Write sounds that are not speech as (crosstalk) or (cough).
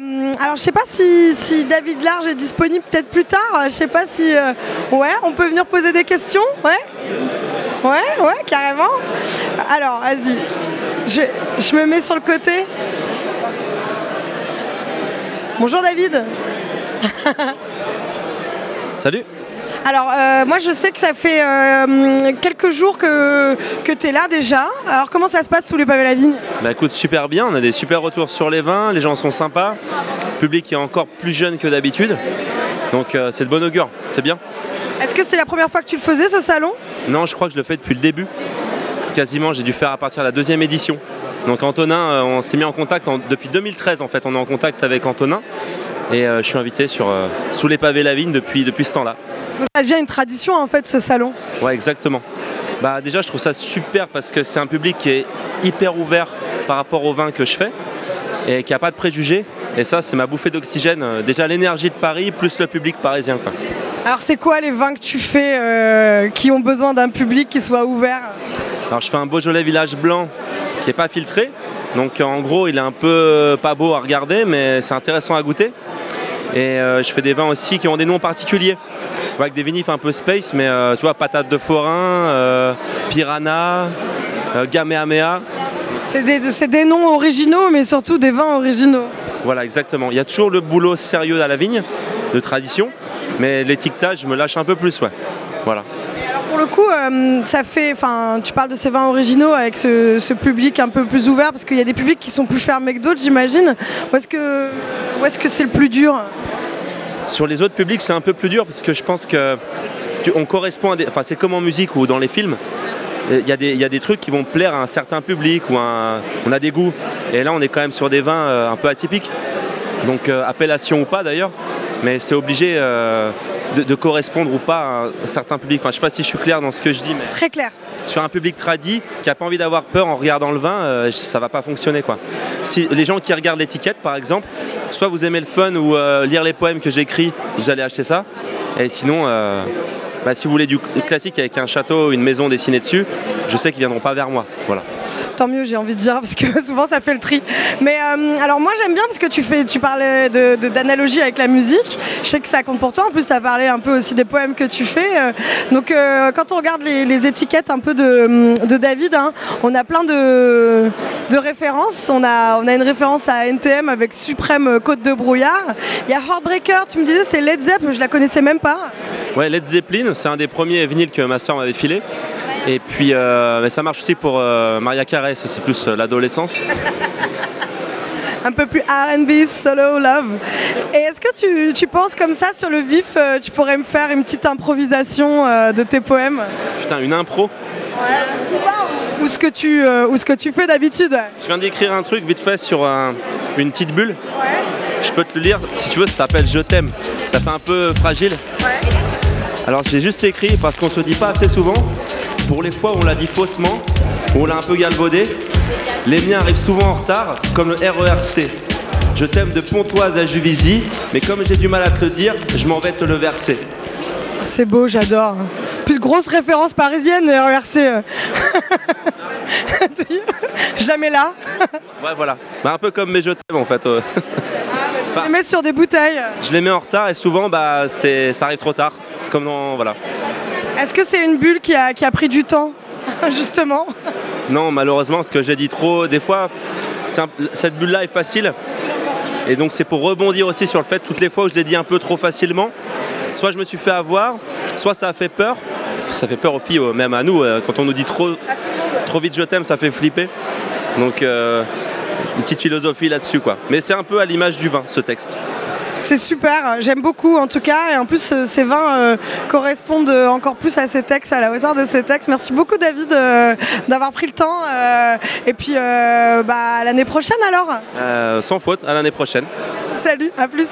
Euh, alors je sais pas si, David Large est disponible peut-être plus tard. Je sais pas si euh, ouais, on peut venir poser des questions. Ouais, ouais, ouais, carrément. Alors vas-y, je, je me mets sur le côté. Bonjour David. Salut. Alors, euh, moi, je sais que ça fait euh, quelques jours que, que tu es là déjà. Alors, comment ça se passe sous les pavés la vigne? Bah écoute, super bien. On a des super retours sur les vins. Les gens sont sympas. Le public est encore plus jeune que d'habitude. Donc, euh, c'est de bon augure. C'est bien. Est-ce que c'était la première fois que tu le faisais, ce salon? Non, je crois que je le fais depuis le début. Quasiment, j'ai dû faire à partir de la deuxième édition. Donc Antonin, on s'est mis en contact depuis 2013 en fait, on est en contact avec Antonin et je suis invité sur sous les pavés la vigne depuis, depuis ce temps-là. Donc ça devient une tradition en fait ce salon. Ouais exactement. Bah déjà je trouve ça super parce que c'est un public qui est hyper ouvert par rapport au vin que je fais et qui n'a pas de préjugés. Et ça c'est ma bouffée d'oxygène. Déjà l'énergie de Paris plus le public parisien. Quoi. Alors c'est quoi les vins que tu fais euh, qui ont besoin d'un public qui soit ouvert? Alors je fais un Beaujolais Village Blanc qui n'est pas filtré. Donc en gros il est un peu pas beau à regarder mais c'est intéressant à goûter. Et euh, je fais des vins aussi qui ont des noms particuliers avec des vinifs un peu space, mais euh, tu vois, patate de forain, euh, piranha, gaméaméa. C'est des, des, noms originaux, mais surtout des vins originaux. Voilà, exactement. Il y a toujours le boulot sérieux à la vigne, de tradition, mais l'étiquetage, je me lâche un peu plus, ouais. Voilà. Le coup, ça fait, enfin, tu parles de ces vins originaux avec ce, public un peu plus ouvert, parce qu'il y a des publics qui sont plus fermés que d'autres, j'imagine. Où est-ce que, c'est le plus dur sur les autres publics, c'est un peu plus dur parce que je pense que on correspond à des. Enfin, c'est comme en musique ou dans les films. Il y, a des, y, a des trucs qui vont plaire à un certain public ou on a des goûts. Et là, on est quand même sur des vins euh, un peu atypiques. Donc, euh, appellation ou pas d'ailleurs, mais c'est obligé euh, de, correspondre ou pas à un certain public. Enfin, je sais pas si je suis clair dans ce que je dis. Mais Très clair. Sur un public tradit qui n'a pas envie d'avoir peur en regardant le vin, ça va pas fonctionner quoi. Si les gens qui regardent l'étiquette, par exemple, soit vous aimez le fun ou euh, lire les poèmes que j'écris, vous allez acheter ça. Et sinon, euh, bah, si vous voulez du classique avec un château, une maison dessinée dessus, je sais qu'ils viendront pas vers moi. Voilà tant mieux, j'ai envie de dire, parce que (laughs) souvent ça fait le tri. Mais euh, alors moi j'aime bien parce que tu fais, tu parlais d'analogie avec la musique. Je sais que ça compte pour toi. En plus, tu as parlé un peu aussi des poèmes que tu fais. Euh. donc euh, quand on regarde les, étiquettes un peu de, David, hein, on a plein de, références. On a, on a une référence à NTM avec Suprême Côte de Brouillard. Il y a Heartbreaker, tu me disais, c'est Led Zepp, je la connaissais même pas. Ouais, Led Zeppelin, c'est un des premiers vinyles que ma soeur m'avait filé. Et puis euh, ça marche aussi pour euh, Maria Carey, c'est plus euh, l'adolescence. (laughs) un peu plus RB, solo love. Et est-ce que tu, penses comme ça sur le vif, tu pourrais me faire une petite improvisation de tes poèmes? Putain, une impro? Ou ce que tu, ou ce que tu fais d'habitude. Je viens d'écrire un truc vite fait sur une petite bulle. Je peux te le lire, si tu veux, ça s'appelle Je t'aime. Ça fait un peu fragile. Alors j'ai juste écrit parce qu'on se dit pas assez souvent pour les fois où on l'a dit faussement, où on l'a un peu galvaudé, les miens arrivent souvent en retard, comme le RERC. Je t'aime de Pontoise à Juvisy, mais comme j'ai du mal à te le dire, je m'en vais te le verser. C'est beau, j'adore. Plus grosse référence parisienne, le RERC. (laughs) Jamais là. ouais, voilà. Bah, un peu comme mes je t'aime en fait. Euh. Ah, tu les mets sur des bouteilles. Je les mets en retard et souvent bah, ça arrive trop tard. Comme dans, voilà. Est-ce que c'est une bulle qui a, pris du temps, (laughs) justement? Non, malheureusement, parce que j'ai dit trop. Des fois, cette bulle-là est facile. Et donc, c'est pour rebondir aussi sur le fait, toutes les fois où je l'ai dit un peu trop facilement, soit je me suis fait avoir, soit ça a fait peur. Ça fait peur aux filles, même à nous. Euh, quand on nous dit trop, trop vite je t'aime, ça fait flipper. Donc, euh, une petite philosophie là-dessus, quoi. Mais c'est un peu à l'image du vin, ce texte. C'est super, j'aime beaucoup en tout cas. Et en plus, euh, ces vins euh, correspondent euh, encore plus à ces textes, à la hauteur de ces textes. Merci beaucoup, David, d'avoir pris le temps. et puis, bah, à l'année prochaine alors Sans faute, à l'année prochaine. Salut, à plus.